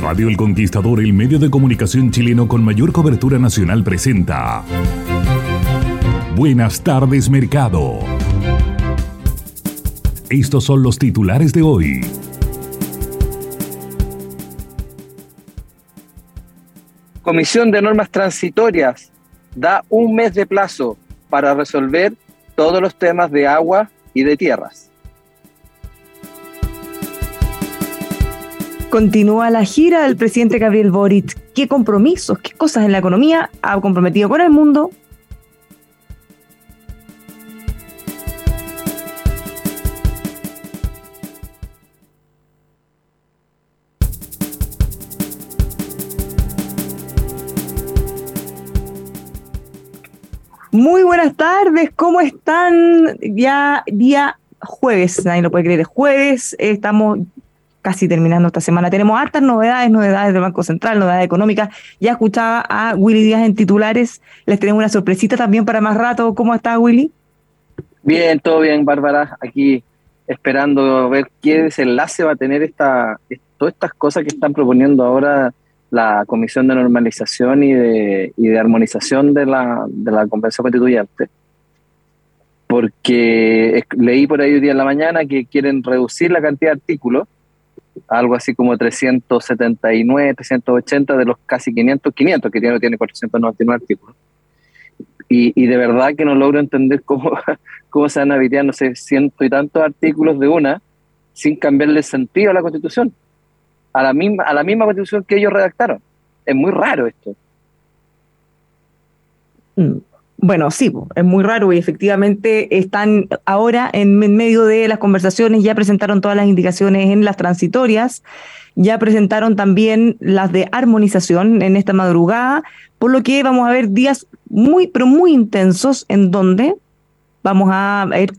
Radio El Conquistador, el medio de comunicación chileno con mayor cobertura nacional, presenta. Buenas tardes, mercado. Estos son los titulares de hoy. Comisión de Normas Transitorias da un mes de plazo para resolver todos los temas de agua y de tierras. Continúa la gira del presidente Gabriel Boric. ¿Qué compromisos, qué cosas en la economía ha comprometido con el mundo? Muy buenas tardes, ¿cómo están? Ya día jueves, nadie lo puede creer, es jueves, estamos casi terminando esta semana. Tenemos hartas novedades, novedades del Banco Central, novedades económicas. Ya escuchaba a Willy Díaz en titulares. Les tenemos una sorpresita también para más rato. ¿Cómo está Willy? Bien, todo bien, Bárbara. Aquí esperando ver qué desenlace va a tener esta, todas estas cosas que están proponiendo ahora la Comisión de Normalización y de, y de Armonización de la, de la Convención Constituyente. Porque leí por ahí hoy día en la mañana que quieren reducir la cantidad de artículos algo así como 379, 380 de los casi 500, 500 que tiene, tiene 499 artículos. Y, y de verdad que no logro entender cómo, cómo se van a evitar, no sé, ciento y tantos artículos de una sin cambiarle sentido a la Constitución, a la misma, a la misma Constitución que ellos redactaron. Es muy raro esto. Mm. Bueno, sí, es muy raro y efectivamente están ahora en medio de las conversaciones, ya presentaron todas las indicaciones en las transitorias, ya presentaron también las de armonización en esta madrugada, por lo que vamos a ver días muy, pero muy intensos en donde vamos a ver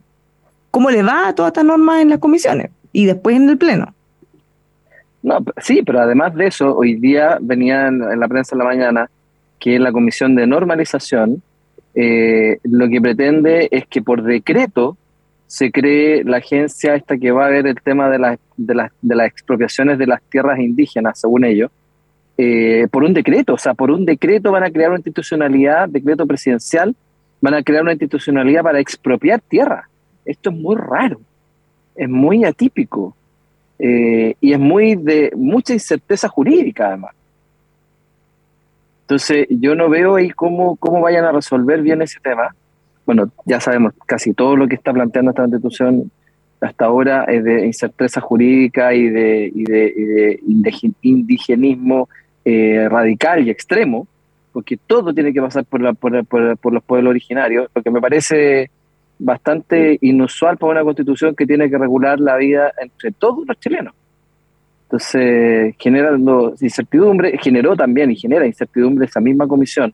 cómo le va a todas estas normas en las comisiones y después en el Pleno. No, sí, pero además de eso, hoy día venía en la prensa en la mañana que la Comisión de Normalización eh, lo que pretende es que por decreto se cree la agencia esta que va a ver el tema de, de, de las expropiaciones de las tierras indígenas, según ellos, eh, por un decreto, o sea, por un decreto van a crear una institucionalidad, decreto presidencial, van a crear una institucionalidad para expropiar tierra. Esto es muy raro, es muy atípico eh, y es muy de mucha incerteza jurídica además. Entonces, yo no veo ahí cómo, cómo vayan a resolver bien ese tema. Bueno, ya sabemos, casi todo lo que está planteando esta constitución hasta ahora es de incerteza jurídica y de, y de, indigenismo eh, radical y extremo, porque todo tiene que pasar por, la, por, por, los pueblos originarios, lo que me parece bastante inusual para una constitución que tiene que regular la vida entre todos los chilenos. Entonces, generando incertidumbre, generó también y genera incertidumbre esa misma comisión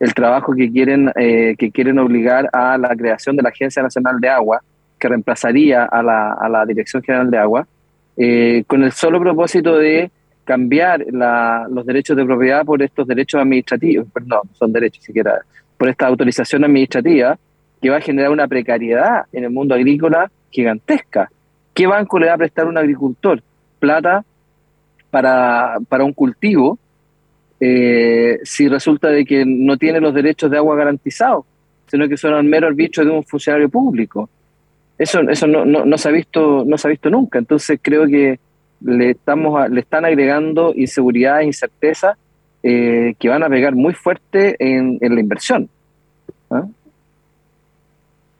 el trabajo que quieren, eh, que quieren obligar a la creación de la Agencia Nacional de Agua, que reemplazaría a la, a la Dirección General de Agua, eh, con el solo propósito de cambiar la, los derechos de propiedad por estos derechos administrativos, perdón, son derechos siquiera, por esta autorización administrativa, que va a generar una precariedad en el mundo agrícola gigantesca. ¿Qué banco le va a prestar un agricultor? Plata para, para un cultivo eh, si resulta de que no tiene los derechos de agua garantizados. sino que son al mero arbitrio de un funcionario público. Eso, eso no, no, se ha visto, no se ha visto nunca. Entonces creo que le, estamos le están agregando inseguridad e incerteza eh, que van a pegar muy fuerte en, la inversión. ¿ah?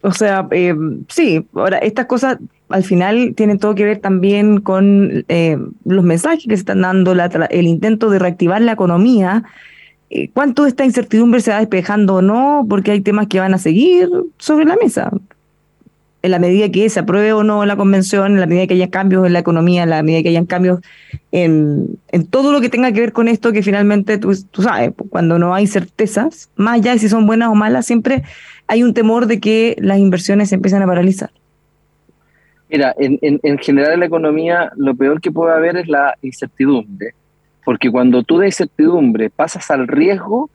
O sea, eh, sí, ahora estas cosas al final tienen todo que ver también con eh, los mensajes que se están dando, el intento de reactivar la economía. Eh, ¿Cuánto esta incertidumbre se va despejando o no? Porque hay temas que van a seguir sobre la mesa. En la medida que se apruebe o no la convención, en la medida que haya cambios en la economía, en la medida que hayan cambios en, todo lo que tenga que ver con esto, que finalmente tú, sabes, cuando no hay certezas, más allá de si son buenas o malas, siempre hay un temor de que las inversiones se empiezan a paralizar. Mira, en, en, general en la economía lo peor que puede haber es la incertidumbre, porque cuando tú de incertidumbre pasas al riesgo,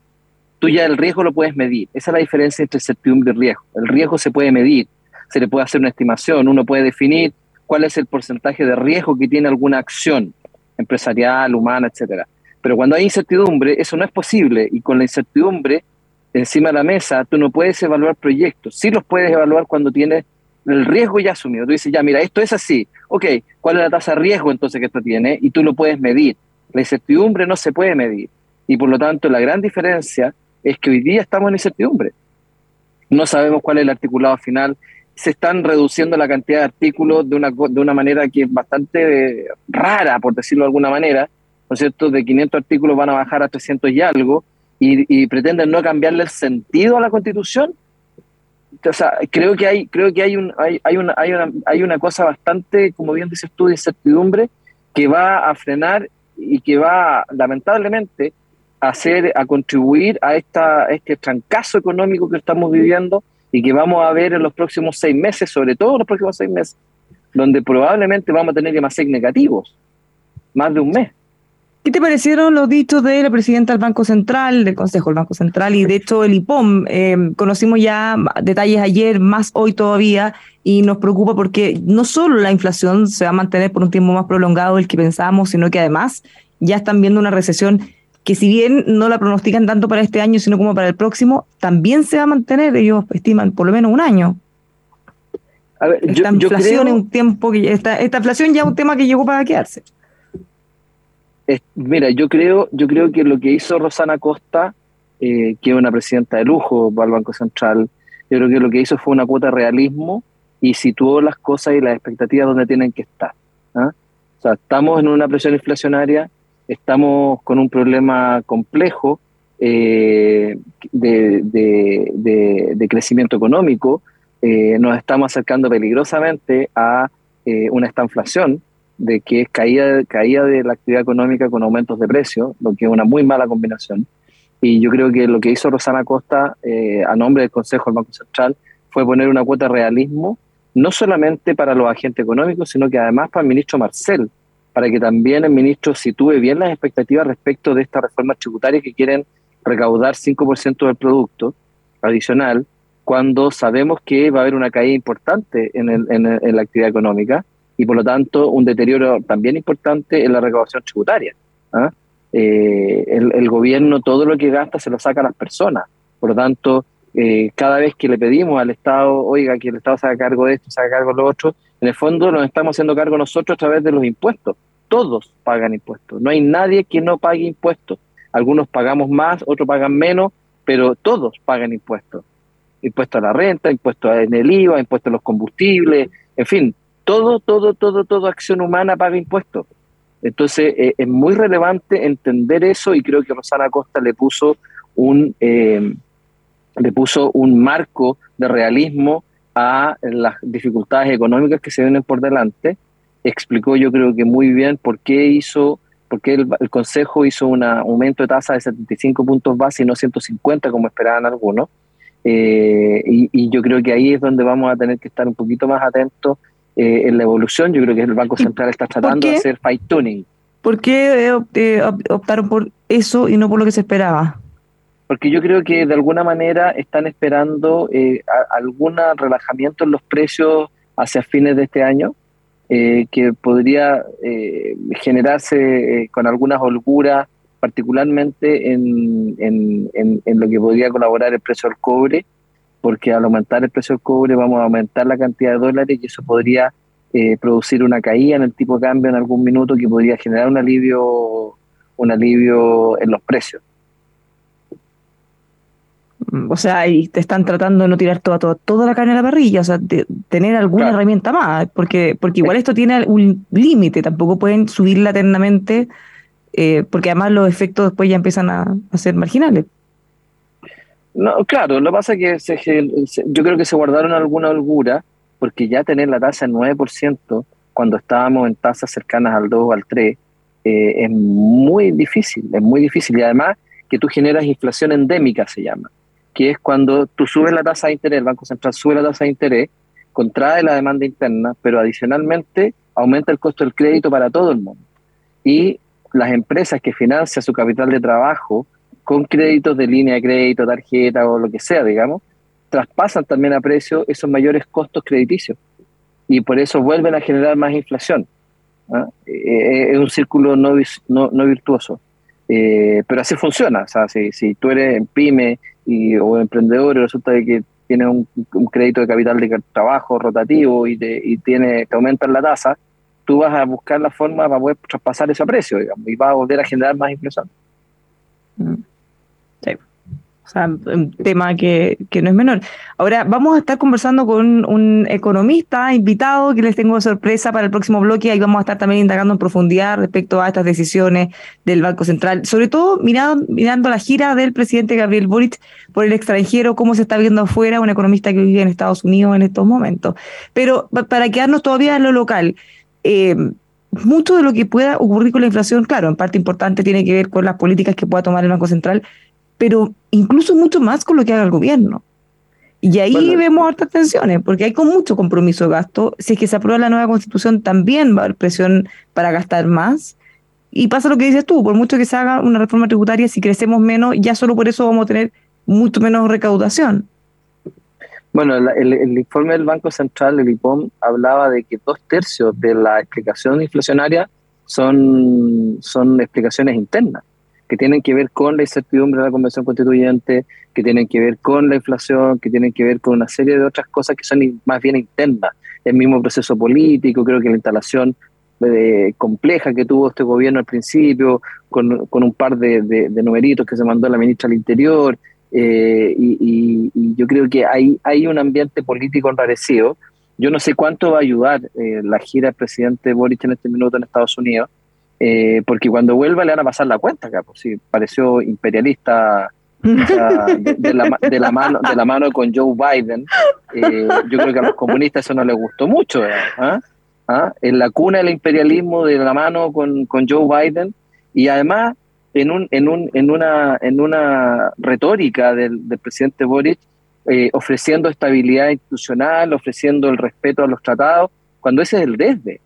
tú ya el riesgo lo puedes medir. Esa es la diferencia entre incertidumbre y riesgo. El riesgo se puede medir, se le puede hacer una estimación, uno puede definir cuál es el porcentaje de riesgo que tiene alguna acción empresarial, humana, etcétera. Pero cuando hay incertidumbre, eso no es posible y con la incertidumbre encima de la mesa, tú no puedes evaluar proyectos. Sí los puedes evaluar cuando tienes el riesgo ya asumido. Tú dices, ya, mira, esto es así. Ok, ¿cuál es la tasa de riesgo entonces que esto tiene? Y tú lo puedes medir. La incertidumbre no se puede medir. Y por lo tanto, la gran diferencia es que hoy día estamos en incertidumbre. No sabemos cuál es el articulado final. Se están reduciendo la cantidad de artículos de una, de una manera que es bastante rara, por decirlo de alguna manera. ¿No es cierto? De 500 artículos van a bajar a 300 y algo y, pretenden no cambiarle el sentido a la constitución. O sea, creo que hay, creo que hay, un, hay, hay, una, hay, una, hay una cosa bastante, como bien dices tú, de incertidumbre que va a frenar y que va, lamentablemente, a hacer, a contribuir a, esta, este trancazo económico que estamos viviendo y que vamos a ver en los próximos seis meses, sobre todo en los próximos seis meses, donde probablemente vamos a tener ser negativos, más de un mes. ¿Qué te parecieron los dichos de la presidenta del Banco Central, del Consejo del Banco Central y de hecho el IPOM? Eh, conocimos ya detalles ayer, más hoy todavía, y nos preocupa porque no solo la inflación se va a mantener por un tiempo más prolongado del que pensábamos, sino que además ya están viendo una recesión que si bien no la pronostican tanto para este año, sino como para el próximo, también se va a mantener, ellos estiman por lo menos un año. esta inflación es un tiempo que esta, esta inflación ya es un tema que llegó para quedarse mira, yo creo, yo creo que lo que hizo Rosana Costa, eh, que es una presidenta de lujo para el Banco Central, yo creo que lo que hizo fue una cuota de realismo y situó las cosas y las expectativas donde tienen que estar. ¿ah? O sea, estamos en una presión inflacionaria, estamos con un problema complejo eh, de, crecimiento económico, eh, nos estamos acercando peligrosamente a una estanflación de que es caída, de la actividad económica con aumentos de precios, lo que es una muy mala combinación. Y yo creo que lo que hizo Rosana Costa eh, a nombre del Consejo del Banco Central fue poner una cuota de realismo, no solamente para los agentes económicos, sino que además para el ministro Marcel, para que también el ministro sitúe bien las expectativas respecto de esta reforma tributaria que quieren recaudar 5% del producto adicional, cuando sabemos que va a haber una caída importante en, en la actividad económica y por lo tanto un deterioro también importante en la recaudación tributaria. ¿ah? Eh, el, gobierno todo lo que gasta se lo saca a las personas. Por lo tanto, eh, cada vez que le pedimos al Estado, oiga, que el Estado se haga cargo de esto, se haga cargo de lo otro, en el fondo nos estamos haciendo cargo nosotros a través de los impuestos. Todos pagan impuestos. No hay nadie que no pague impuestos. Algunos pagamos más, otros pagan menos, pero todos pagan impuestos. Impuestos a la renta, impuestos en el IVA, impuestos a los combustibles, en fin, todo, todo, todo, toda acción humana paga impuestos. Entonces eh, es muy relevante entender eso y creo que Rosana Costa le puso un eh, le puso un marco de realismo a las dificultades económicas que se vienen por delante. Explicó yo creo que muy bien por qué hizo, por qué el, Consejo hizo un aumento de tasa de 75 puntos base y no 150 como esperaban algunos. Eh, y, y, yo creo que ahí es donde vamos a tener que estar un poquito más atentos eh, en la evolución. Yo creo que el Banco Central está tratando de hacer fine tuning. ¿Por qué eh, eh, optaron por eso y no por lo que se esperaba? Porque yo creo que de alguna manera están esperando algún relajamiento en los precios hacia fines de este año, que podría generarse con algunas holguras, particularmente en, en, en, lo que podría colaborar el precio del cobre, porque al aumentar el precio del cobre vamos a aumentar la cantidad de dólares y eso podría eh, producir una caída en el tipo de cambio en algún minuto que podría generar un alivio, un alivio en los precios. Mm, o sea, y te están tratando de no tirar toda, toda, toda la carne a la parrilla, o sea, de tener alguna herramienta más, porque, porque igual esto tiene un límite, tampoco pueden subirla eternamente, eh, porque además los efectos después ya empiezan a ser marginales. No, claro, lo que pasa es que yo creo que se guardaron alguna holgura, porque ya tener la tasa en 9% cuando estábamos en tasas cercanas al 2 o al 3 eh, es muy difícil, es muy difícil. Y además que tú generas inflación endémica, se llama, que es cuando tú subes la tasa de interés, el Banco Central sube la tasa de interés, contrae la demanda interna, pero adicionalmente aumenta el costo del crédito para todo el mundo. Y las empresas que financian su capital de trabajo con créditos de línea de crédito, tarjeta o lo que sea, digamos, traspasan también a precio esos mayores costos crediticios y por eso vuelven a generar más inflación. ¿ah? Eh, eh, es un círculo no, no, virtuoso. Eh, pero así funciona. O sea, si, si tú eres en pyme y, o emprendedor y resulta que tienes un, crédito de capital de trabajo rotativo y te, y tiene, te aumentan la tasa, tú vas a buscar la forma para poder traspasar ese precio digamos, y vas a volver a generar más inflación. Mm. Un tema que, que, no es menor. Ahora, vamos a estar conversando con un economista invitado que les tengo sorpresa para el próximo bloque. Ahí vamos a estar también indagando en profundidad respecto a estas decisiones del Banco Central. Sobre todo mirando, mirando la gira del presidente Gabriel Boric por el extranjero, cómo se está viendo afuera, un economista que vive en Estados Unidos en estos momentos. Pero para quedarnos todavía en lo local, eh, mucho de lo que pueda ocurrir con la inflación, claro, en parte importante tiene que ver con las políticas que pueda tomar el Banco Central, pero incluso mucho más con lo que haga el gobierno. Y ahí vemos hartas tensiones, porque hay con mucho compromiso de gasto. Si es que se aprueba la nueva constitución, también va a haber presión para gastar más. Y pasa lo que dices tú, por mucho que se haga una reforma tributaria, si crecemos menos, ya solo por eso vamos a tener mucho menos recaudación. Bueno, el, informe del Banco Central, el IPOM, hablaba de que dos tercios de la explicación inflacionaria son, son explicaciones internas que tienen que ver con la incertidumbre de la Convención Constituyente, que tienen que ver con la inflación, que tienen que ver con una serie de otras cosas que son más bien internas. El mismo proceso político, creo que la instalación eh, compleja que tuvo este gobierno al principio, con, un par de, de, numeritos que se mandó la ministra del Interior, eh, y, yo creo que hay, hay un ambiente político enrarecido. Yo no sé cuánto va a ayudar eh, la gira del presidente Boric en este minuto en Estados Unidos, eh, porque cuando vuelva le van a pasar la cuenta acá, pues sí, pareció imperialista de, la, mano, de la mano con Joe Biden. Eh, yo creo que a los comunistas eso no les gustó mucho. ¿eh? ¿Ah? ¿Ah? En la cuna del imperialismo de la mano con, con Joe Biden y además en, un, en, un, en, una, en una retórica del, del presidente Boric ofreciendo estabilidad institucional, ofreciendo el respeto a los tratados, cuando ese es el desde.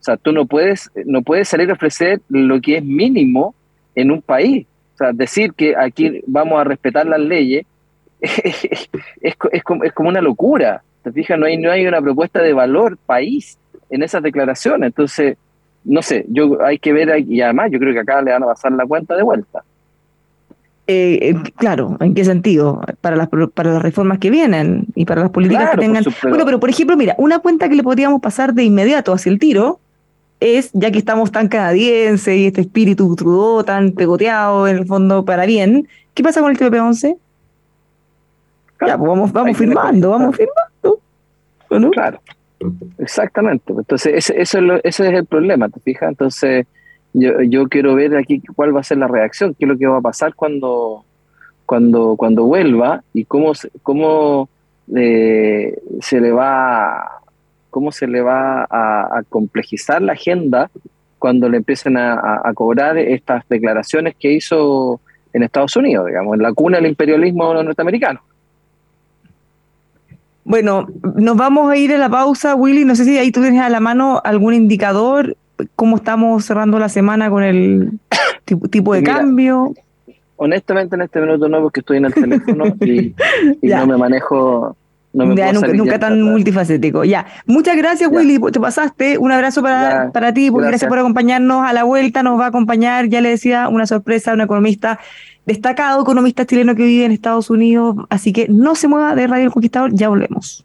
O sea, tú no puedes, no puedes salir a ofrecer lo que es mínimo en un país. O sea, decir que aquí vamos a respetar las leyes es, es, como, es como una locura. ¿Te fijas? No hay, no hay una propuesta de valor país en esas declaraciones. Entonces, no sé, yo hay que ver, y además yo creo que acá le van a pasar la cuenta de vuelta. Eh, eh, claro, ¿en qué sentido? Para las, para las reformas que vienen y para las políticas que tengan. Bueno, pero por ejemplo, mira, una cuenta que le podríamos pasar de inmediato hacia el tiro es, ya que estamos tan canadienses y este espíritu trudo tan pegoteado en el fondo para bien, ¿qué pasa con el TPP-11? ya, pues vamos, vamos firmando, vamos firmando. Claro, exactamente. Entonces, ese, eso es ese es el problema, ¿te fijas? Entonces, yo, yo quiero ver aquí cuál va a ser la reacción, qué es lo que va a pasar cuando, cuando, cuando vuelva y cómo, cómo eh, se le va cómo se le va a, complejizar la agenda cuando le empiecen a, cobrar estas declaraciones que hizo en Estados Unidos, digamos, en la cuna del imperialismo norteamericano. Bueno, nos vamos a ir a la pausa, Willy. No sé si ahí tú tienes a la mano algún indicador, cómo estamos cerrando la semana con el tipo, de cambio. Honestamente, en este minuto no, porque estoy en el teléfono y, no me manejo nunca, tan multifacético. Ya. Muchas gracias, Willy. Te pasaste. Un abrazo para, para ti. Gracias. gracias por acompañarnos a la vuelta. Nos va a acompañar, ya le decía, una sorpresa, un economista destacado, economista chileno que vive en Estados Unidos. Así que no se mueva de Radio El Conquistador. Ya volvemos.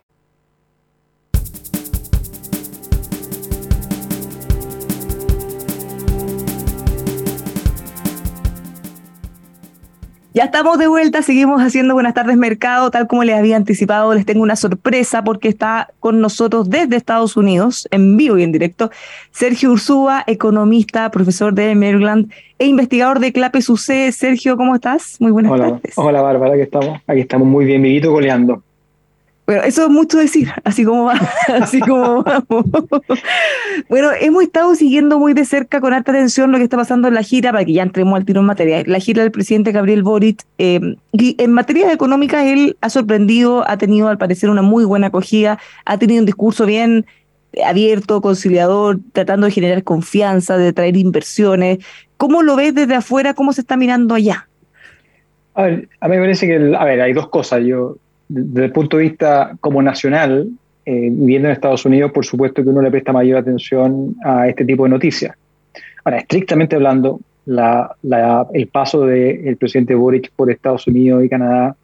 Ya estamos de vuelta, seguimos haciendo Buenas tardes Mercado, tal como les había anticipado, les tengo una sorpresa porque está con nosotros desde Estados Unidos, en vivo y en directo, Sergio Ursúa, economista, profesor de Maryland e investigador de CLAPE SUCE. Sergio, ¿cómo estás? Muy buenas tardes. Hola Bárbara, aquí estamos, aquí estamos muy bien, vivito, goleando. Bueno, eso es mucho decir, así como va, así como vamos. bueno, hemos estado siguiendo muy de cerca con alta atención lo que está pasando en la gira, para que ya entremos al tiro en materia, la gira del presidente Gabriel Boric. Eh, y en materia económicas, él ha sorprendido, ha tenido al parecer una muy buena acogida, ha tenido un discurso bien abierto, conciliador, tratando de generar confianza, de traer inversiones. ¿Cómo lo ves desde afuera? ¿Cómo se está mirando allá? A ver, a mí me parece que, a ver, hay dos cosas. Yo, desde el punto de vista como nacional, eh, viviendo en Estados Unidos, por supuesto que uno le presta mayor atención a este tipo de noticias. Ahora, estrictamente hablando, el paso del presidente Boric por Estados Unidos y Canadá,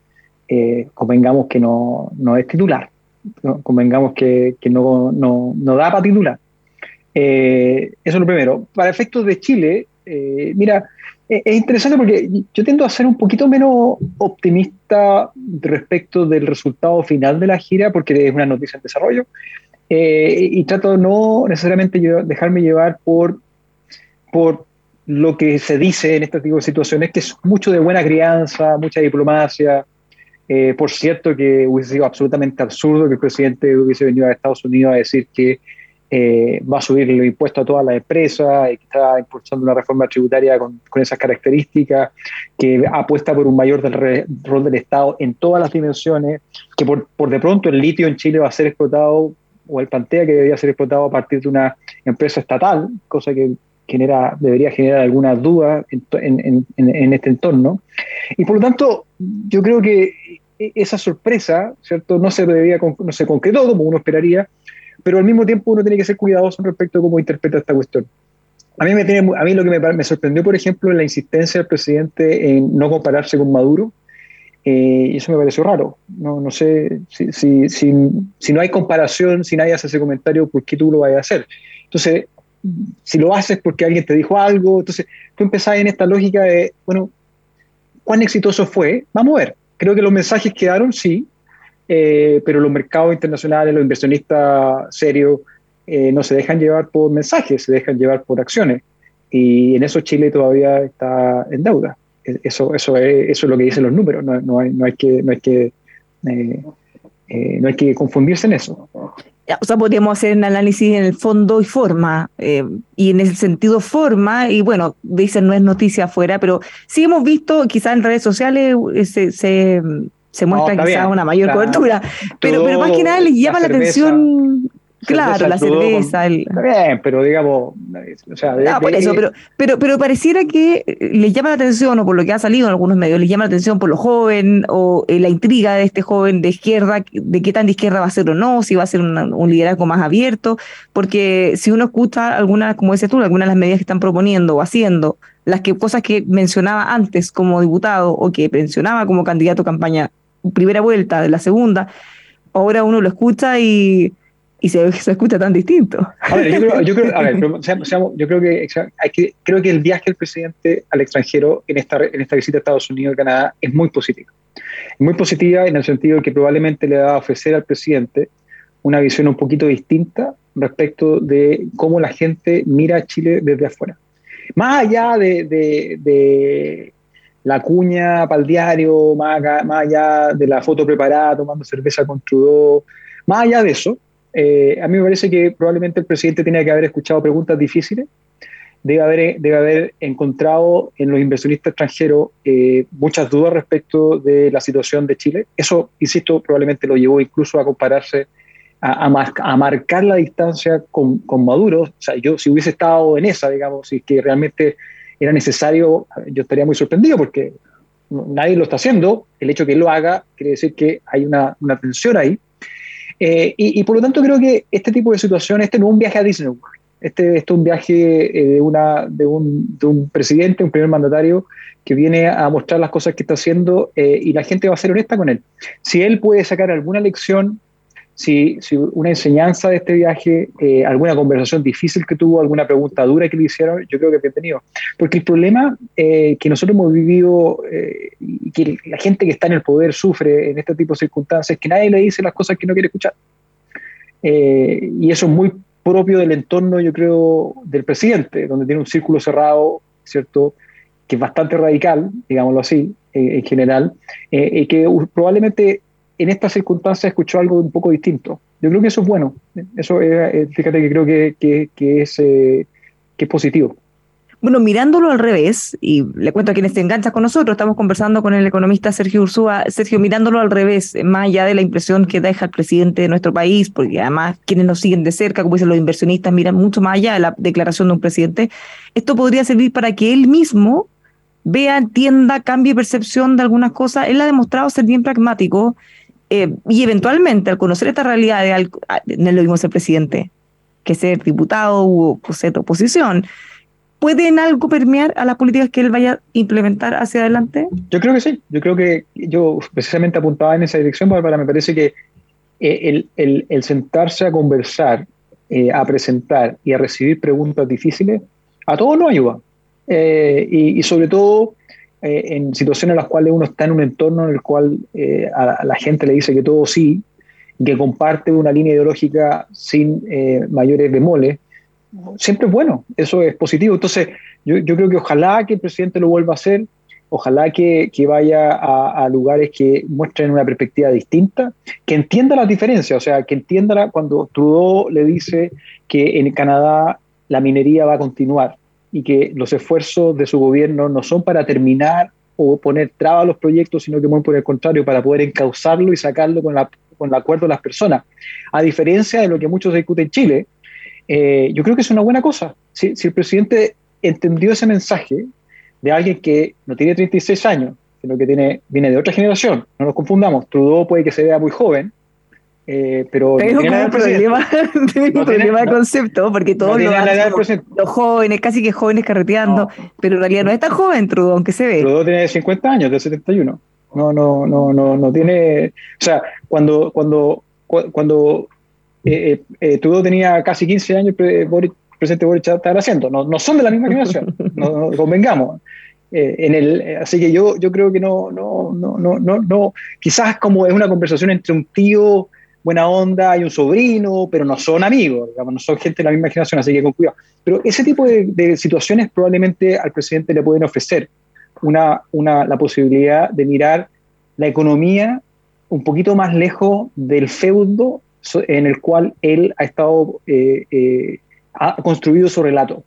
eh, convengamos que no, es titular, convengamos que, no, da para titular. Eh, eso es lo primero. Para efectos de Chile, mira, es interesante porque yo tiendo a ser un poquito menos optimista respecto del resultado final de la gira, porque es una noticia en desarrollo, eh, y trato no necesariamente dejarme llevar por, por lo que se dice en este tipo de situaciones, que es mucho de buena crianza, mucha diplomacia. Eh, por cierto, que hubiese sido absolutamente absurdo que el presidente hubiese venido a Estados Unidos a decir que eh, va a subir los impuestos a todas las empresas, está impulsando una reforma tributaria con, con, esas características, que apuesta por un mayor del rol del Estado en todas las dimensiones, que por, por, de pronto el litio en Chile va a ser explotado, o el plantea que debería ser explotado a partir de una empresa estatal, cosa que genera, debería generar algunas dudas en, en, en, en este entorno. Y por lo tanto, yo creo que esa sorpresa, ¿cierto? No se, no se concretó como uno esperaría, pero al mismo tiempo uno tiene que ser cuidadoso respecto a cómo interpreta esta cuestión. A mí, me tiene, a mí lo que me, me sorprendió, por ejemplo, la insistencia del presidente en no compararse con Maduro, eh, eso me pareció raro. No, no sé, si, si, si, si, no hay comparación, si nadie hace ese comentario, ¿por qué tú lo vas a hacer? Entonces, si lo haces porque alguien te dijo algo, entonces tú empezás en esta lógica de, bueno, ¿cuán exitoso fue? Vamos a ver. Creo que los mensajes quedaron, sí, eh, pero los mercados internacionales, los inversionistas serios, eh, no se dejan llevar por mensajes, se dejan llevar por acciones. Y en eso Chile todavía está en deuda. E, eso, eso, es, eso es lo que dicen los números, no, no, hay, no hay, que, no hay, que, eh, no hay que confundirse en eso. O sea, podríamos hacer un análisis en el fondo y forma, y en ese sentido forma, y bueno, dicen no es noticia afuera, pero sí hemos visto, quizás en redes sociales se, se se muestra quizás una mayor cobertura. Pero, pero más que nada les llama la, atención. Claro, la cerveza. El... Está bien, pero digamos. O sea, por eso, pero, pero, pero pareciera que les llama la atención, o por lo que ha salido en algunos medios, les llama la atención por lo joven, o eh, la intriga de este joven de izquierda, de qué tan de izquierda va a ser o no, si va a ser un liderazgo más abierto, porque si uno escucha algunas, como dices tú, algunas de las medidas que están proponiendo o haciendo, las que, cosas que mencionaba antes como diputado o que mencionaba como candidato a campaña primera vuelta, de la segunda, ahora uno lo escucha y, y se, se escucha tan distinto. A ver, yo creo, yo creo, a ver, yo creo que, hay que, creo que el viaje del presidente al extranjero en esta, en esta visita a Estados Unidos y Canadá es muy positiva. Muy positiva en el sentido de que probablemente le va a ofrecer al presidente una visión un poquito distinta respecto de cómo la gente mira a Chile desde afuera. Más allá de, de, la cuña para el diario, más, más, allá de la foto preparada tomando cerveza con Trudeau, más allá de eso, eh, a mí me parece que probablemente el presidente tenía que haber escuchado preguntas difíciles, debe haber, debe haber encontrado en los inversionistas extranjeros eh, muchas dudas respecto de la situación de Chile. Eso, insisto, probablemente lo llevó incluso a compararse, a, a, marcar la distancia con, con, Maduro. O sea, yo si hubiese estado en esa, digamos, si que realmente era necesario, yo estaría muy sorprendido porque nadie lo está haciendo. El hecho que lo haga quiere decir que hay una, una tensión ahí. Eh, y, por lo tanto creo que este tipo de situaciones, este no es un viaje a Disney este, este, es un viaje eh, de, una, de, un, de, un, presidente, un primer mandatario, que viene a mostrar las cosas que está haciendo eh, y la gente va a ser honesta con él. Si él puede sacar alguna lección si, si una enseñanza de este viaje, eh, alguna conversación difícil que tuvo, alguna pregunta dura que le hicieron, yo creo que bienvenido. Porque el problema eh, que nosotros hemos vivido eh, y que la gente que está en el poder sufre en este tipo de circunstancias es que nadie le dice las cosas que no quiere escuchar. y eso es muy propio del entorno, yo creo, del presidente, donde tiene un círculo cerrado, ¿cierto? Que es bastante radical, digámoslo así, en general, y que probablemente en estas circunstancias escuchó algo un poco distinto. Yo creo que eso es bueno. Eso, eh, fíjate que creo que, que, es, eh, que es positivo. Bueno, mirándolo al revés, y le cuento a quienes se enganchan con nosotros, estamos conversando con el economista Sergio Ursúa. Sergio, mirándolo al revés, más allá de la impresión que deja el presidente de nuestro país, porque además quienes nos siguen de cerca, como dicen los inversionistas, miran mucho más allá de la declaración de un presidente, esto podría servir para que él mismo vea, entienda, cambie percepción de algunas cosas. Él ha demostrado ser bien pragmático eh, y eventualmente, al conocer esta realidad, de, no es lo mismo ser presidente que ser diputado o ser oposición, ¿puede en algo permear a las políticas que él vaya a implementar hacia adelante? Yo creo que sí. Yo creo que yo precisamente apuntaba en esa dirección, para me parece que eh, el, el, el, sentarse a conversar, eh, a presentar y a recibir preguntas difíciles, a todos nos ayuda. y, y, sobre todo eh, en situaciones en las cuales uno está en un entorno en el cual eh, a, la gente le dice que todo sí, que comparte una línea ideológica sin eh, mayores bemoles, siempre es bueno, eso es positivo. Entonces, yo, creo que ojalá que el presidente lo vuelva a hacer, ojalá que, vaya a, a, lugares que muestren una perspectiva distinta, que entienda las diferencias, o sea, que entienda cuando Trudeau le dice que en Canadá la minería va a continuar y que los esfuerzos de su gobierno no son para terminar o poner trabas a los proyectos, sino que muy por el contrario, para poder encauzarlo y sacarlo con, la, con el acuerdo de las personas. A diferencia de lo que muchos discuten en Chile, eh, yo creo que es una buena cosa. Si, si, el presidente entendió ese mensaje de alguien que no tiene 36 años, sino que tiene, viene de otra generación, no nos confundamos, Trudeau puede que se vea muy joven, eh, pero tengo un problema, un problema de concepto, porque todos los, jóvenes, casi que jóvenes carreteando, pero en realidad no es tan joven Trudeau, aunque se ve. Trudeau tiene 50 años, de 71. No, no, no, no, no tiene. O sea, cuando, cuando, cuando eh, eh, Trudeau tenía casi 15 años, el presidente Boris estaba haciendo. No, no son de la misma generación, no, convengamos. en el, así que yo, yo creo que no, no, no, no, no, no, quizás como es una conversación entre un tío buena onda, hay un sobrino, pero no son amigos, digamos, no son gente de la misma generación, así que con cuidado. Pero ese tipo de, situaciones probablemente al presidente le pueden ofrecer una, una, la posibilidad de mirar la economía un poquito más lejos del feudo en el cual él ha estado, eh, eh, ha construido su relato.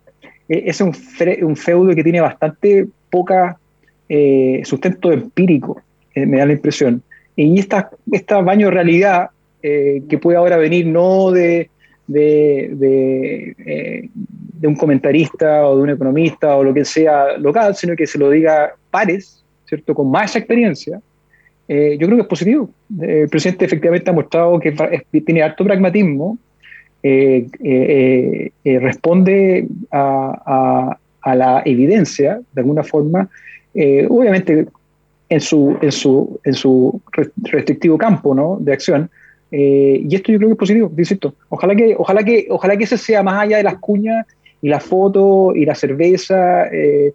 E, es un, un, feudo que tiene bastante poca eh, sustento empírico, me da la impresión. Y esta, esta baño de realidad eh, que puede ahora venir no de, de, eh, de, un comentarista o de un economista o lo que sea local, sino que se lo diga pares, ¿cierto? Con más experiencia, eh, yo creo que es positivo. El presidente efectivamente ha mostrado que tiene alto pragmatismo, responde a, a, la evidencia de alguna forma, obviamente en su, en su, en su restrictivo campo ¿no? de acción, Eh, y esto yo creo que es positivo, insisto. Ojalá que, ojalá que, ojalá que ese sea más allá de las cuñas y la foto y la cerveza. Eh,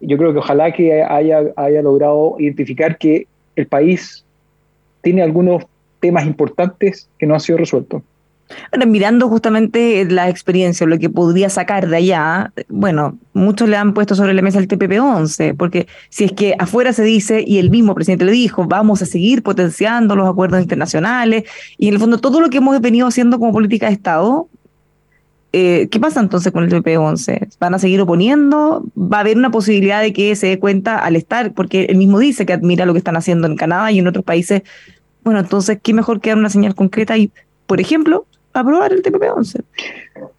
yo creo que ojalá que haya, haya logrado identificar que el país tiene algunos temas importantes que no han sido resueltos. Ahora, mirando justamente la experiencia, lo que podría sacar de allá, bueno, muchos le han puesto sobre la mesa el TPP-11, porque si es que afuera se dice, y el mismo presidente le dijo, vamos a seguir potenciando los acuerdos internacionales, y en el fondo todo lo que hemos venido haciendo como política de Estado, eh, ¿qué pasa entonces con el TPP-11? ¿Van a seguir oponiendo? ¿Va a haber una posibilidad de que se dé cuenta al estar? Porque él mismo dice que admira lo que están haciendo en Canadá y en otros países. Bueno, entonces, ¿qué mejor que dar una señal concreta y, por ejemplo, aprobar el TPP-11.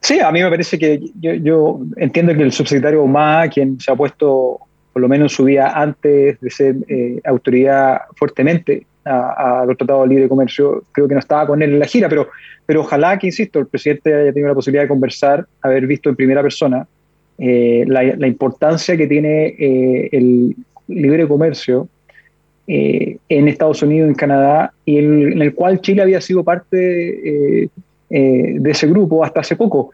Sí, a mí me parece que yo, entiendo que el subsecretario Omar, quien se ha puesto por lo menos su día antes de ser eh, autoridad fuertemente a, los tratados de libre comercio, creo que no estaba con él en la gira, pero, pero ojalá que, insisto, el presidente haya tenido la posibilidad de conversar, haber visto en primera persona eh, la, importancia que tiene eh, el libre comercio en Estados Unidos, en Canadá, y en el cual Chile había sido parte eh, de ese grupo hasta hace poco.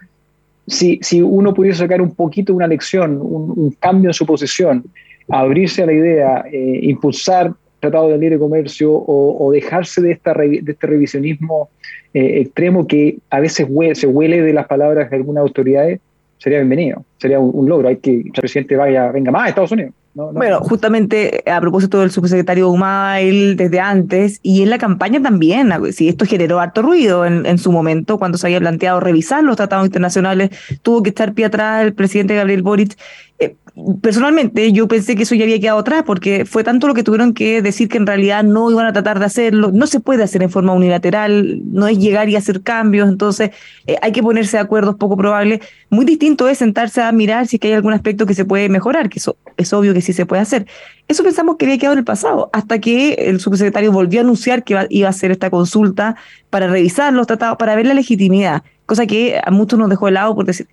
Si, si uno pudiese sacar un poquito una lección, un, cambio en su posición, abrirse a la idea, eh, impulsar tratado de libre comercio o, dejarse de, esta, de este revisionismo eh, extremo que a veces se huele de las palabras de algunas autoridades, sería bienvenido, sería un, logro. Hay que el presidente vaya, venga más a Estados Unidos. Bueno, justamente a propósito del subsecretario Humail desde antes y en la campaña también, si esto generó harto ruido en, su momento cuando se había planteado revisar los tratados internacionales, tuvo que estar pie atrás el presidente Gabriel Boric eh, personalmente yo pensé que eso ya había quedado atrás porque fue tanto lo que tuvieron que decir que en realidad no iban a tratar de hacerlo, no se puede hacer en forma unilateral, no es llegar y hacer cambios, entonces eh, hay que ponerse de acuerdo, es poco probable. Muy distinto es sentarse a mirar si es que hay algún aspecto que se puede mejorar, que eso es obvio que sí se puede hacer. Eso pensamos que había quedado en el pasado, hasta que el subsecretario volvió a anunciar que iba a hacer esta consulta para revisar los tratados, para ver la legitimidad cosa que a muchos nos dejó de lado por decir,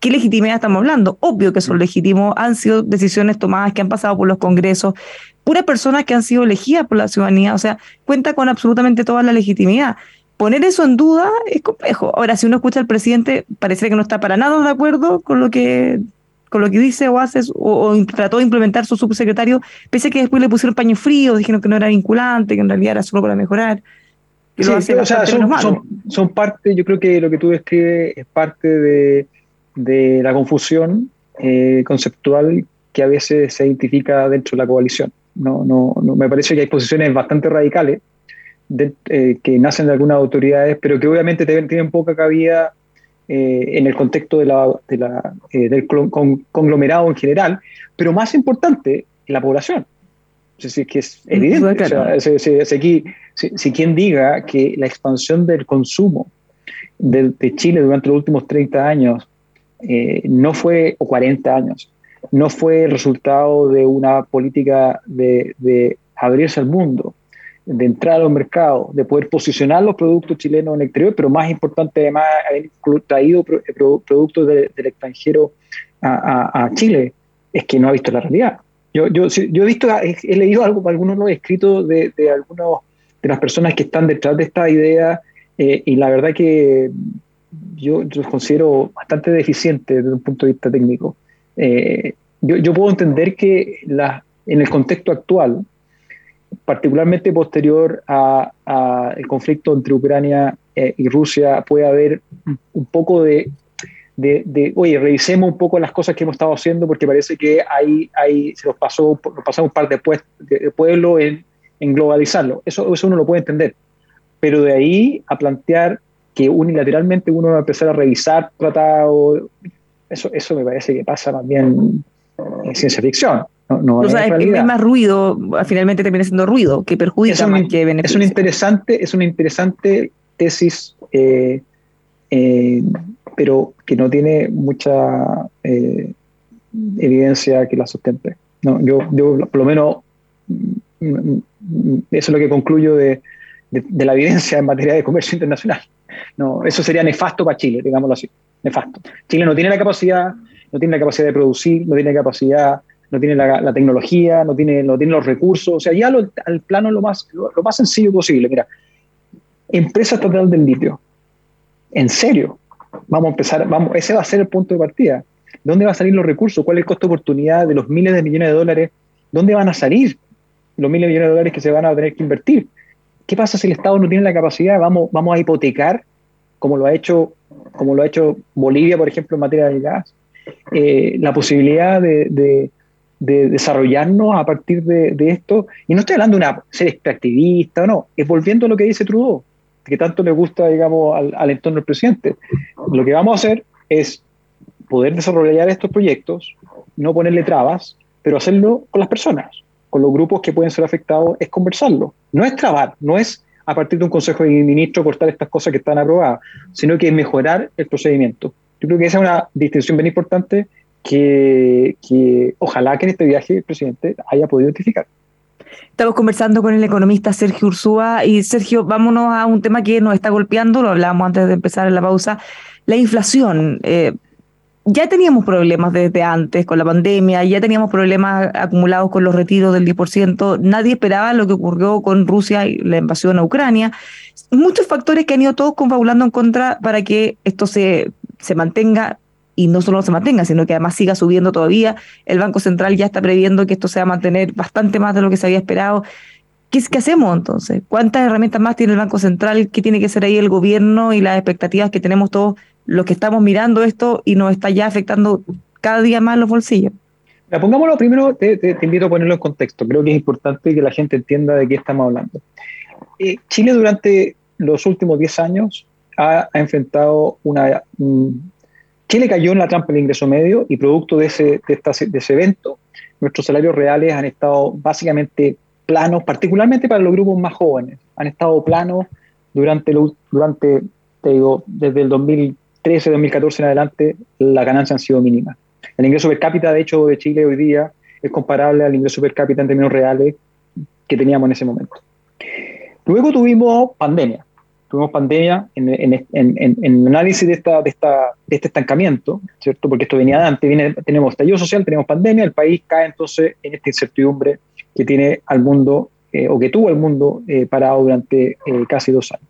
¿qué legitimidad estamos hablando? Obvio que son legítimos, han sido decisiones tomadas que han pasado por los congresos, puras personas que han sido elegidas por la ciudadanía, o sea, cuenta con absolutamente toda la legitimidad. Poner eso en duda es complejo. Ahora, si uno escucha al presidente, parece que no está para nada de acuerdo con lo que con lo que dice o hace o, trató de implementar su subsecretario, pese a que después le pusieron paño frío, dijeron que no era vinculante, que en realidad era solo para mejorar son, parte, yo creo que lo que tú describes es parte de, de la confusión eh, conceptual que a veces se identifica dentro de la coalición. No, no, no me parece que hay posiciones bastante radicales eh, que nacen de algunas autoridades, pero que obviamente tienen poca cabida eh, en el contexto de la, de la del conglomerado en general, pero más importante, la población. Es que es mm, evidente. si, quien diga que la expansión del consumo de, Chile durante los últimos 30 años eh, no fue, o 40 años, no fue el resultado de una política de, abrirse al mundo, de entrar a los mercados, de poder posicionar los productos chilenos en el exterior, pero más importante además haber traído productos del extranjero a, Chile, es que no ha visto la realidad. Yo, yo, he visto, he, leído algo, algunos los escritos de, de algunos de las personas que están detrás de esta idea eh, y la verdad que yo, los considero bastante deficientes desde un punto de vista técnico. Eh, yo, yo, puedo entender que la, en el contexto actual, particularmente posterior al conflicto entre Ucrania eh, y Rusia, puede haber un poco de de, oye, revisemos un poco las cosas que hemos estado haciendo porque parece que hay, hay, se nos pasó, nos pasamos un par de, de pueblo en, en, globalizarlo. Eso, eso uno lo puede entender. Pero de ahí a plantear que unilateralmente uno va a empezar a revisar tratados, eso, eso me parece que pasa más bien en ciencia ficción. No, o sea, es, más ruido, finalmente termina siendo ruido, que perjudica más que beneficia. Es una interesante, es una interesante tesis eh, eh, pero que no tiene mucha eh, evidencia que la sustente. No, yo, yo, por lo menos, mm, mm, eso es lo que concluyo de, de, la evidencia en materia de comercio internacional. No, eso sería nefasto para Chile, digámoslo así, nefasto. Chile no tiene la capacidad, no tiene la capacidad de producir, no tiene la capacidad, no tiene la, tecnología, no tiene, no tiene los recursos, o sea, ya al plano lo más, lo, lo más sencillo posible. Mira, empresa estatal del litio. En serio, vamos a empezar, vamos, ese va a ser el punto de partida. ¿Dónde van a salir los recursos? ¿Cuál es el costo de oportunidad de los miles de millones de dólares? ¿Dónde van a salir los miles de millones de dólares que se van a tener que invertir? ¿Qué pasa si el Estado no tiene la capacidad? Vamos, vamos a hipotecar, como lo ha hecho, como lo ha hecho Bolivia, por ejemplo, en materia de gas, eh, la posibilidad de, desarrollarnos a partir de, esto. Y no estoy hablando de una ser extractivista o no, es volviendo a lo que dice Trudeau, que tanto le gusta, digamos, al, al entorno del presidente. Lo que vamos a hacer es poder desarrollar estos proyectos, no ponerle trabas, pero hacerlo con las personas, con los grupos que pueden ser afectados, es conversarlo. No es trabar, no es a partir de un consejo de ministro cortar estas cosas que están aprobadas, sino que es mejorar el procedimiento. Yo creo que esa es una distinción bien importante que, que ojalá que en este viaje el presidente haya podido identificar. Estamos conversando con el economista Sergio Ursúa y Sergio, vámonos a un tema que nos está golpeando, lo hablábamos antes de empezar la pausa, la inflación. Eh, ya teníamos problemas desde antes con la pandemia, ya teníamos problemas acumulados con los retiros del 10%, nadie esperaba lo que ocurrió con Rusia y la invasión a Ucrania. Muchos factores que han ido todos confabulando en contra para que esto se, se mantenga y no solo se mantenga, sino que además siga subiendo todavía. El Banco Central ya está previendo que esto se va a mantener bastante más de lo que se había esperado. ¿Qué, ¿Qué hacemos entonces? ¿Cuántas herramientas más tiene el Banco Central? ¿Qué tiene que ser ahí el gobierno y las expectativas que tenemos todos los que estamos mirando esto y nos está ya afectando cada día más los bolsillos? Pongámoslo primero, te, invito a ponerlo en contexto. Creo que es importante que la gente entienda de qué estamos hablando. Eh, Chile durante los últimos 10 años ha, enfrentado una... Chile cayó en la trampa del ingreso medio y producto de ese, de, de ese evento, nuestros salarios reales han estado básicamente planos, particularmente para los grupos más jóvenes. Han estado planos durante, durante te digo, desde el 2000 2013, 2014 en adelante, las ganancias han sido mínimas. El ingreso per cápita, de hecho, de Chile hoy día es comparable al ingreso per cápita en términos reales que teníamos en ese momento. Luego tuvimos pandemia. Tuvimos pandemia en, el análisis de, esta, de, esta, de este estancamiento, ¿cierto? Porque esto venía de antes. Viene, tenemos estallido social, tenemos pandemia, el país cae entonces en esta incertidumbre que tiene al mundo, eh, o que tuvo el mundo eh, parado durante eh, casi dos años.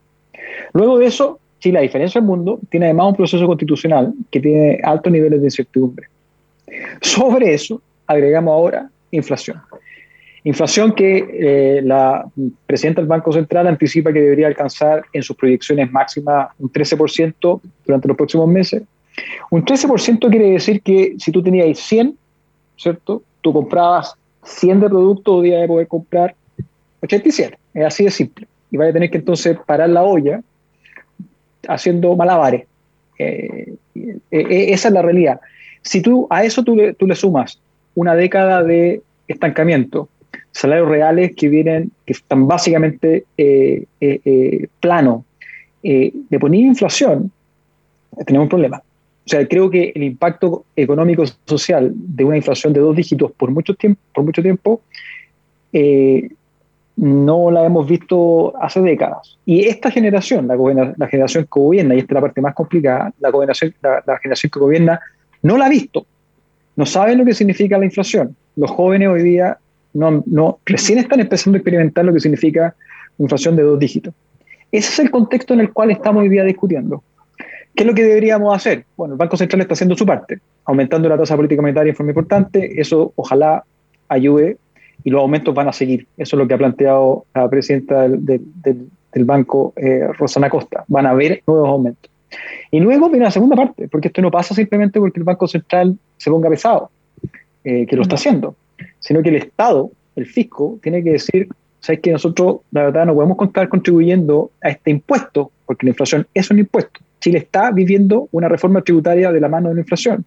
Luego de eso, Chile, a diferencia del mundo, tiene además un proceso constitucional que tiene altos niveles de incertidumbre. Sobre eso, agregamos ahora inflación. Inflación que eh, la presidenta del Banco Central anticipa que debería alcanzar en sus proyecciones máximas un 13% durante los próximos meses. Un 13% quiere decir que si tú tenías 100, ¿cierto? Tú comprabas 100 de producto, hoy día de poder comprar 87. Es así de simple. Y vaya a tener que entonces parar la olla haciendo malabares. Eh, eh, esa es la realidad. Si tú a eso tú le, tú le sumas una década de estancamiento, salarios reales que vienen, que están básicamente plano, de poner inflación, tenemos un problema. O sea, creo que el impacto económico social de una inflación de dos dígitos por mucho tiempo, por mucho tiempo no la hemos visto hace décadas. Y esta generación, la, la generación que gobierna, y esta es la parte más complicada, la, la, generación que gobierna no la ha visto, no sabe lo que significa la inflación. Los jóvenes hoy día no, no, recién están empezando a experimentar lo que significa inflación de dos dígitos. Ese es el contexto en el cual estamos hoy día discutiendo. ¿Qué es lo que deberíamos hacer? Bueno, el Banco Central está haciendo su parte, aumentando la tasa política monetaria en forma importante, eso ojalá ayude y los aumentos van a seguir. Eso es lo que ha planteado la presidenta del, banco, eh, Rosana Costa. Van a haber nuevos aumentos. Y luego viene la segunda parte, porque esto no pasa simplemente porque el Banco Central se ponga pesado, eh, que lo está haciendo, sino que el Estado, el fisco, tiene que decir, ¿sabes que nosotros, la verdad, no podemos estar contribuyendo a este impuesto, porque la inflación es un impuesto. Chile está viviendo una reforma tributaria de la mano de la inflación,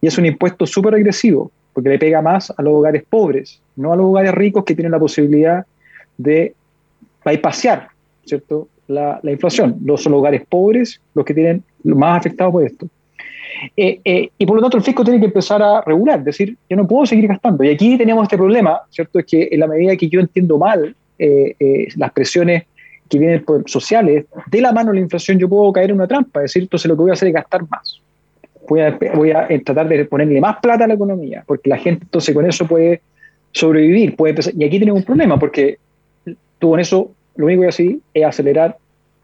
y es un impuesto súper agresivo, porque le pega más a los hogares pobres, no a los hogares ricos que tienen la posibilidad de bypassar ¿cierto? La, la inflación. Los son los hogares pobres los que tienen más afectados por esto. Eh, eh, y por lo tanto el fisco tiene que empezar a regular, decir, yo no puedo seguir gastando. Y aquí tenemos este problema, ¿cierto? Es que en la medida que yo entiendo mal eh, las presiones que vienen por sociales, de la mano de la inflación yo puedo caer en una trampa, es decir, entonces lo que voy a hacer es gastar más voy a, voy a tratar de ponerle más plata a la economía, porque la gente entonces con eso puede sobrevivir, puede Y aquí tenemos un problema, porque tú con eso lo único que haces es acelerar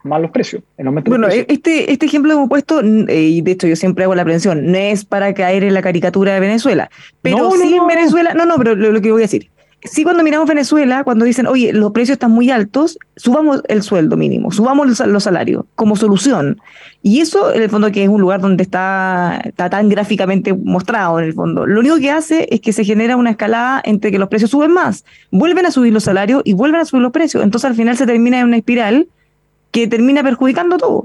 más los precios. bueno, este, este ejemplo que hemos puesto, y de hecho yo siempre hago la prevención, no es para caer en la caricatura de Venezuela, pero sí en Venezuela, no, no, pero lo, que voy a decir, sí cuando miramos Venezuela, cuando dicen, oye, los precios están muy altos, subamos el sueldo mínimo, subamos los, salarios como solución. Y eso, en el fondo, que es un lugar donde está, está tan gráficamente mostrado, en el fondo, lo único que hace es que se genera una escalada entre que los precios suben más, vuelven a subir los salarios y vuelven a subir los precios. Entonces al final se termina en una espiral que termina perjudicando todo.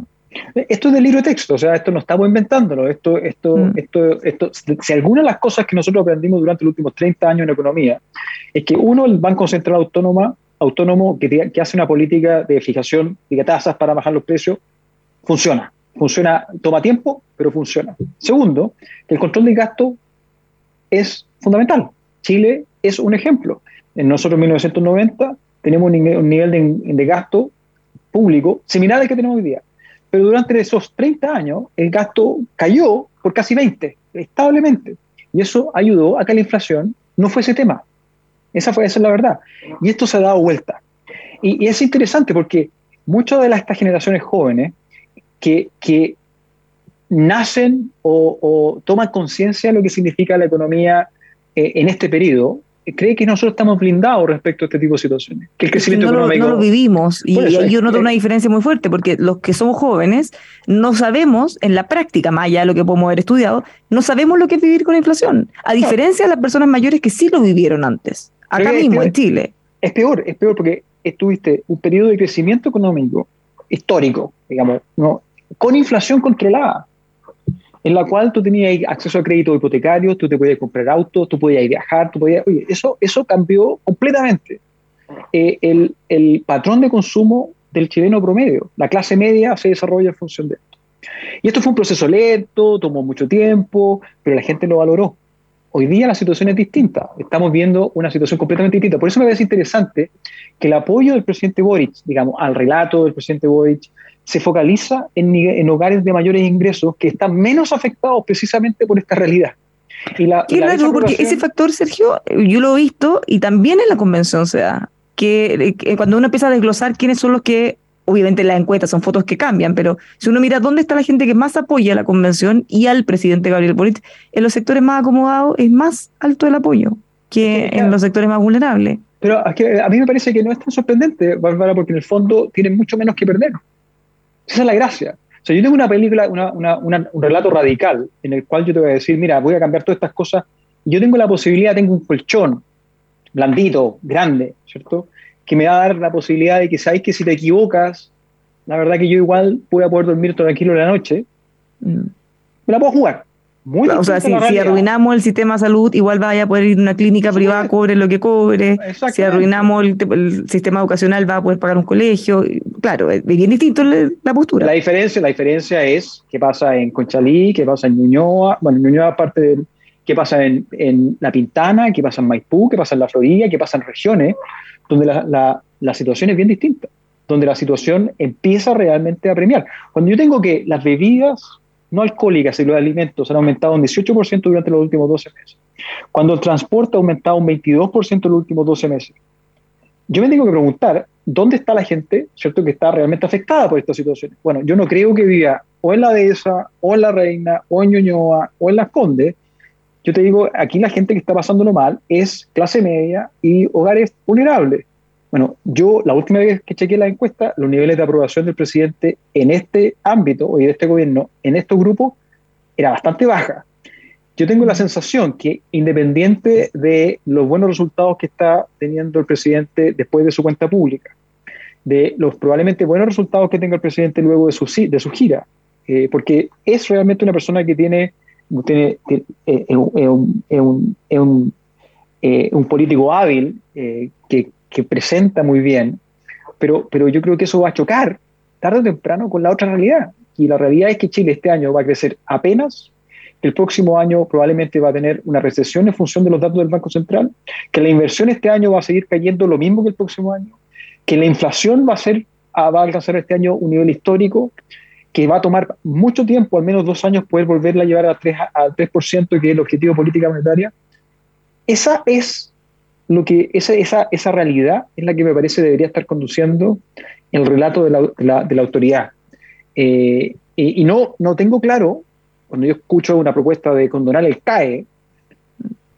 Esto es del libro de texto, o sea, esto no estamos inventándolo. Esto, esto, mm. esto, esto, si alguna de las cosas que nosotros aprendimos durante los últimos 30 años en economía es que uno, el Banco Central Autónoma, Autónomo que, que hace una política de fijación de tasas para bajar los precios, funciona. Funciona, toma tiempo, pero funciona. Segundo, que el control de gasto es fundamental. Chile es un ejemplo. En nosotros en 1990 tenemos un nivel de, de gasto público similar al que tenemos hoy día. Pero durante esos 30 años el gasto cayó por casi 20, establemente. Y eso ayudó a que la inflación no fuese tema. Esa, fue, esa es la verdad. Y esto se ha dado vuelta. Y, es interesante porque muchas de las, estas generaciones jóvenes que, que nacen o, toman conciencia de lo que significa la economía eh, en este periodo, cree que nosotros estamos blindados respecto a este tipo de situaciones. Que el crecimiento no económico. Lo, no lo vivimos. Y, ahí yo noto una diferencia muy fuerte, porque los que somos jóvenes no sabemos, en la práctica, más allá de lo que podemos haber estudiado, no sabemos lo que es vivir con la inflación. A diferencia de las personas mayores que sí lo vivieron antes, acá mismo, en Chile. Es peor, es peor porque estuviste un periodo de crecimiento económico histórico, digamos, ¿no? con inflación controlada en la cual tú tenías acceso a crédito hipotecario, tú te podías comprar autos, tú podías viajar, tú podías... Oye, eso, eso cambió completamente eh, el, el, patrón de consumo del chileno promedio. La clase media se desarrolla en función de esto. Y esto fue un proceso lento, tomó mucho tiempo, pero la gente lo valoró. Hoy día la situación es distinta. Estamos viendo una situación completamente distinta. Por eso me parece interesante que el apoyo del presidente Boric, digamos, al relato del presidente Boric, se focaliza en, hogares de mayores ingresos que están menos afectados precisamente por esta realidad. Y la, Qué raro, porque ese factor, Sergio, yo lo he visto y también en la convención se da, que, cuando uno empieza a desglosar quiénes son los que, obviamente las encuestas son fotos que cambian, pero si uno mira dónde está la gente que más apoya a la convención y al presidente Gabriel Boric, en los sectores más acomodados es más alto el apoyo que en los sectores más vulnerables. Pero a mí me parece que no es tan sorprendente, Bárbara, porque en el fondo tienen mucho menos que perder. Esa es la gracia. O sea, yo tengo una película, un relato radical en el cual yo te voy a decir, mira, voy a cambiar todas estas cosas. Yo tengo la posibilidad, tengo un colchón blandito, grande, ¿cierto? Que me va a dar la posibilidad de que sabéis que si te equivocas, la verdad que yo igual voy a poder dormir tranquilo la noche. Mm. Me la puedo jugar o sea, si, arruinamos el sistema de salud, igual vaya a poder ir a una clínica privada, cobre lo que cobre. Si arruinamos el, sistema educacional, va a poder pagar un colegio. Claro, es bien distinto la postura. La diferencia, la diferencia es qué pasa en Conchalí, qué pasa en Ñuñoa, bueno, en Ñuñoa aparte de qué pasa en, en, La Pintana, qué pasa en Maipú, qué pasa en La Florida, qué pasa en regiones donde la, la, situación es bien distinta, donde la situación empieza realmente a premiar. Cuando yo tengo que las bebidas no alcohólicas y los alimentos han aumentado un 18% durante los últimos 12 meses, cuando el transporte ha aumentado un 22% en los últimos 12 meses, yo me tengo que preguntar, ¿dónde está la gente, cierto, que está realmente afectada por estas situaciones? Bueno, yo no creo que viva o en la Dehesa, o en la Reina, o en Ñuñoa, o en Las Condes. Yo te digo, aquí la gente que está pasándolo mal es clase media y hogares vulnerables. Bueno, yo la última vez que chequeé la encuesta, los niveles de aprobación del presidente en este ámbito o de este gobierno, en estos grupos, era bastante baja. Yo tengo la sensación que independiente de los buenos resultados que está teniendo el presidente después de su cuenta pública, de los probablemente buenos resultados que tenga el presidente luego de su, de su gira, eh, porque es realmente una persona que tiene, eh, un, político hábil que que presenta muy bien, pero, pero yo creo que eso va a chocar tarde o temprano con la otra realidad. Y la realidad es que Chile este año va a crecer apenas, el próximo año probablemente va a tener una recesión en función de los datos del Banco Central, que la inversión este año va a seguir cayendo lo mismo que el próximo año, que la inflación va a, ser, va a alcanzar este año un nivel histórico, que va a tomar mucho tiempo, al menos dos años, poder volverla a llevar a 3, al 3%, que es el objetivo de política monetaria. Esa es lo que esa, esa, esa realidad es la que me parece debería estar conduciendo el relato de la, de la, autoridad. Eh, y, no, no tengo claro, cuando yo escucho una propuesta de condonar el CAE,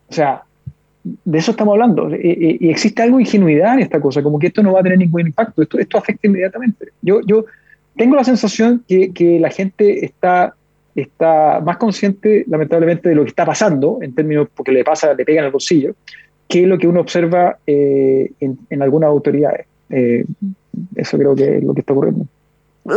o sea, de eso estamos hablando. Y, existe algo de ingenuidad en esta cosa, como que esto no va a tener ningún impacto, esto, esto afecta inmediatamente. Yo, yo tengo la sensación que, que la gente está está más consciente, lamentablemente, de lo que está pasando, en términos, porque le pasa, le pega en el bolsillo, que lo que uno observa eh, en, algunas autoridades. Eh, eso creo que es lo que está ocurriendo.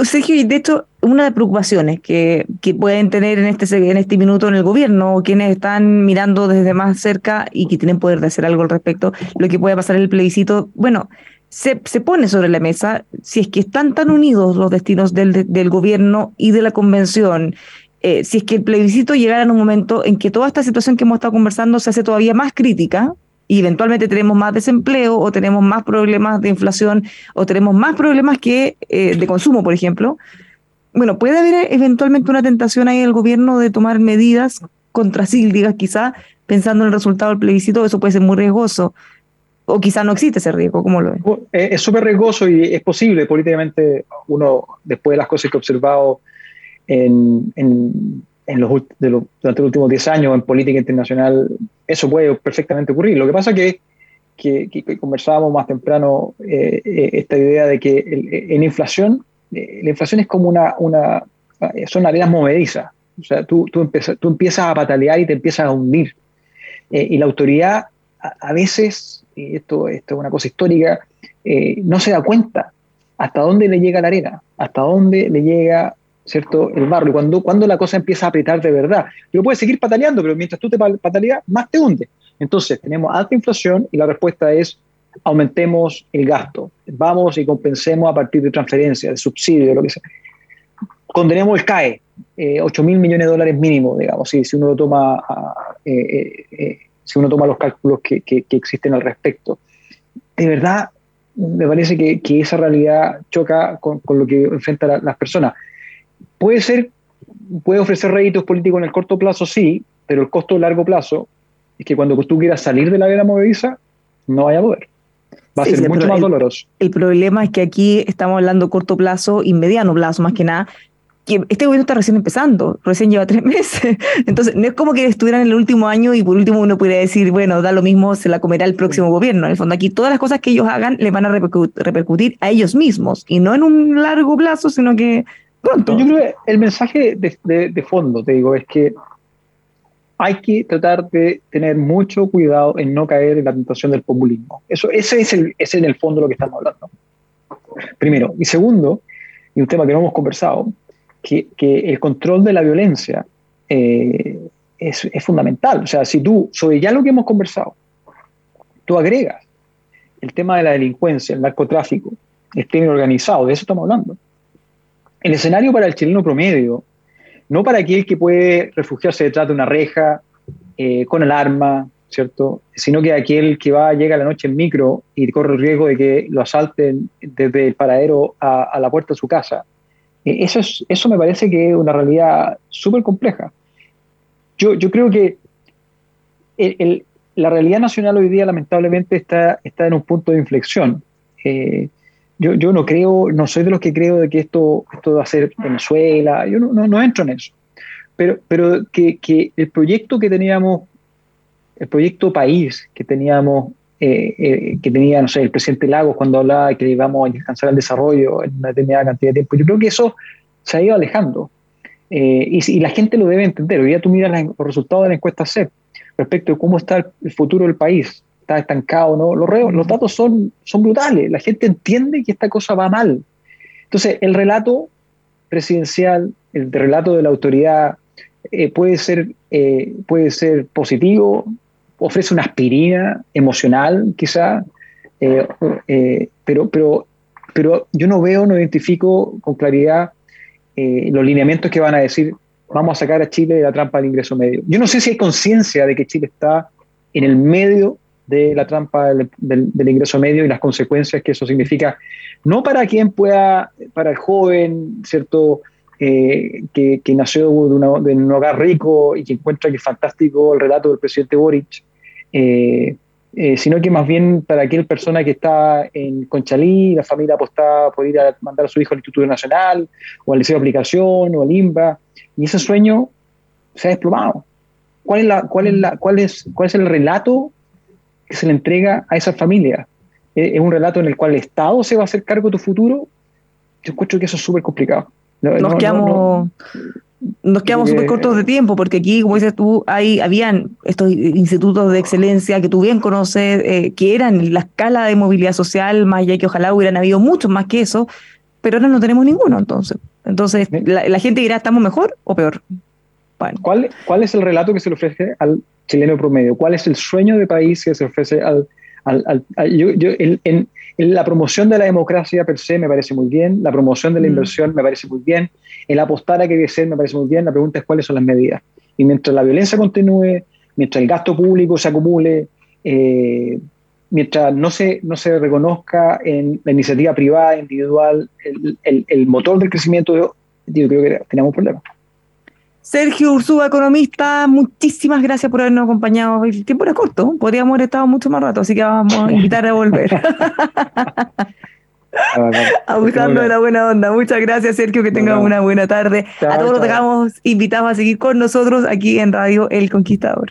Sergio, y de hecho, una de las preocupaciones que, que, pueden tener en este, en este minuto en el gobierno, quienes están mirando desde más cerca y que tienen poder de hacer algo al respecto, lo que puede pasar en el plebiscito, bueno, se, se pone sobre la mesa si es que están tan unidos los destinos del, del gobierno y de la convención eh, si es que el plebiscito llegara en un momento en que toda esta situación que hemos estado conversando se hace todavía más crítica y eventualmente tenemos más desempleo o tenemos más problemas de inflación o tenemos más problemas que eh, de consumo, por ejemplo, bueno, puede haber eventualmente una tentación ahí del gobierno de tomar medidas contracíclicas, quizá pensando en el resultado del plebiscito, eso puede ser muy riesgoso. O quizá no existe ese riesgo, ¿cómo lo ves? Eh, es súper riesgoso y es posible políticamente, uno, después de las cosas que he observado en, en, los, de durante los últimos 10 años en política internacional, eso puede perfectamente ocurrir. Lo que pasa que, que, conversábamos más temprano eh, eh, esta idea de que en inflación, la inflación es como una, una son arenas movedizas. O sea, tú, tú, tú empiezas a patalear y te empiezas a hundir. y la autoridad a, veces, esto, esto, es una cosa histórica, no se da cuenta hasta dónde le llega la arena, hasta dónde le llega ¿cierto? El barro. Y cuando, cuando la cosa empieza a apretar de verdad, lo puedes seguir pataleando, pero mientras tú te pataleas, más te hunde. Entonces, tenemos alta inflación y la respuesta es aumentemos el gasto, vamos y compensemos a partir de transferencias, de subsidios, lo que sea. Condenemos el CAE, eh, 8 mil millones de dólares mínimo, digamos, si, si uno lo toma, eh, eh, eh, si uno toma los cálculos que, que, existen al respecto. De verdad, me parece que, que esa realidad choca con, con lo que enfrentan las personas. Puede ser, puede ofrecer réditos políticos en el corto plazo, sí, pero el costo a largo plazo es que cuando tú quieras salir de la vena movediza, no vaya a poder. Va a ser mucho más doloroso. El problema es que aquí estamos hablando corto plazo y mediano plazo, más que nada, que este gobierno está recién empezando, recién lleva tres meses. Entonces, no es como que estuvieran en el último año y por último uno pudiera decir, bueno, da lo mismo, se la comerá el próximo gobierno. En el fondo, aquí todas las cosas que ellos hagan le van a repercutir a ellos mismos y no en un largo plazo, sino que Pronto. Yo creo que el mensaje de, fondo, te digo, es que hay que tratar de tener mucho cuidado en no caer en la tentación del populismo. Eso, ese es, el, en el fondo lo que estamos hablando. Primero. Y segundo, y un tema que no hemos conversado, que, el control de la violencia eh, es, fundamental. O sea, si tú, sobre ya lo que hemos conversado, tú agregas el tema de la delincuencia, el narcotráfico, el crimen organizado, de eso estamos hablando el escenario para el chileno promedio, no para aquel que puede refugiarse detrás de una reja eh, con el arma, ¿cierto? Sino que aquel que va, llega a la noche en micro y corre el riesgo de que lo asalten desde el paradero a, la puerta de su casa. Eh, eso, es, eso me parece que es una realidad súper compleja. Yo, yo creo que la realidad nacional hoy día lamentablemente está, está en un punto de inflexión. Eh, yo, yo no creo, no soy de los que creo de que esto, esto va a ser Venezuela, yo no, no, entro en eso. Pero, pero que, que, el proyecto que teníamos, el proyecto país que teníamos, eh, eh, que tenía, no sé, el presidente Lagos cuando hablaba de que íbamos a descansar el desarrollo en una determinada cantidad de tiempo, yo creo que eso se ha ido alejando. Eh, y, y, la gente lo debe entender. Hoy día tú miras los resultados de la encuesta CEP respecto a cómo está el futuro del país está estancado, ¿no? Los, los datos son, son brutales, la gente entiende que esta cosa va mal. Entonces, el relato presidencial, el relato de la autoridad eh, puede, ser, eh, puede ser positivo, ofrece una aspirina emocional quizá, eh, pero, pero, pero yo no veo, no identifico con claridad los lineamientos que van a decir vamos a sacar a Chile de la trampa del ingreso medio. Yo no sé si hay conciencia de que Chile está en el medio de la trampa del, ingreso medio y las consecuencias que eso significa, no para quien pueda, para el joven, ¿cierto? Eh, que, nació de, un hogar rico y que encuentra que es fantástico el relato del presidente Boric, eh, eh, sino que más bien para aquel persona que está en Conchalí, la familia apostaba por ir a mandar a su hijo al Instituto Nacional, o al Liceo de Aplicación, o al IMBA, y ese sueño se ha desplomado. ¿Cuál es, la, cuál, es la, cuál, es, ¿Cuál es el relato que se le entrega a esa familia? ¿Es un relato en el cual el Estado se va a hacer cargo de tu futuro? Yo encuentro que eso es súper complicado. Nos quedamos nos quedamos súper cortos de tiempo, porque aquí, como dices tú, hay, habían estos institutos de excelencia que tú bien conoces, eh, que eran la escala de movilidad social, más allá que ojalá hubieran habido muchos más que eso, pero ahora no tenemos ninguno, entonces. Entonces, la, gente dirá, ¿estamos mejor o peor? ¿Cuál, ¿Cuál es el relato que se le ofrece al chileno promedio? ¿Cuál es el sueño de país que se ofrece al... al, yo, yo, en, la promoción de la democracia per se me parece muy bien, la promoción de la mm. inversión me parece muy bien, el apostar a que ser me parece muy bien, la pregunta es cuáles son las medidas. Y mientras la violencia continúe, mientras el gasto público se acumule, eh, mientras no se, no se reconozca en la iniciativa privada, individual, el, el, motor del crecimiento, yo, creo que tenemos un problema. Sergio Ursúa, economista, muchísimas gracias por habernos acompañado. El tiempo era corto, podríamos haber estado mucho más rato, así que vamos a invitar a volver. Abusando de la buena onda. Muchas gracias, Sergio. Que tengan una buena tarde. a todos los dejamos invitados a seguir con nosotros aquí en Radio El Conquistador.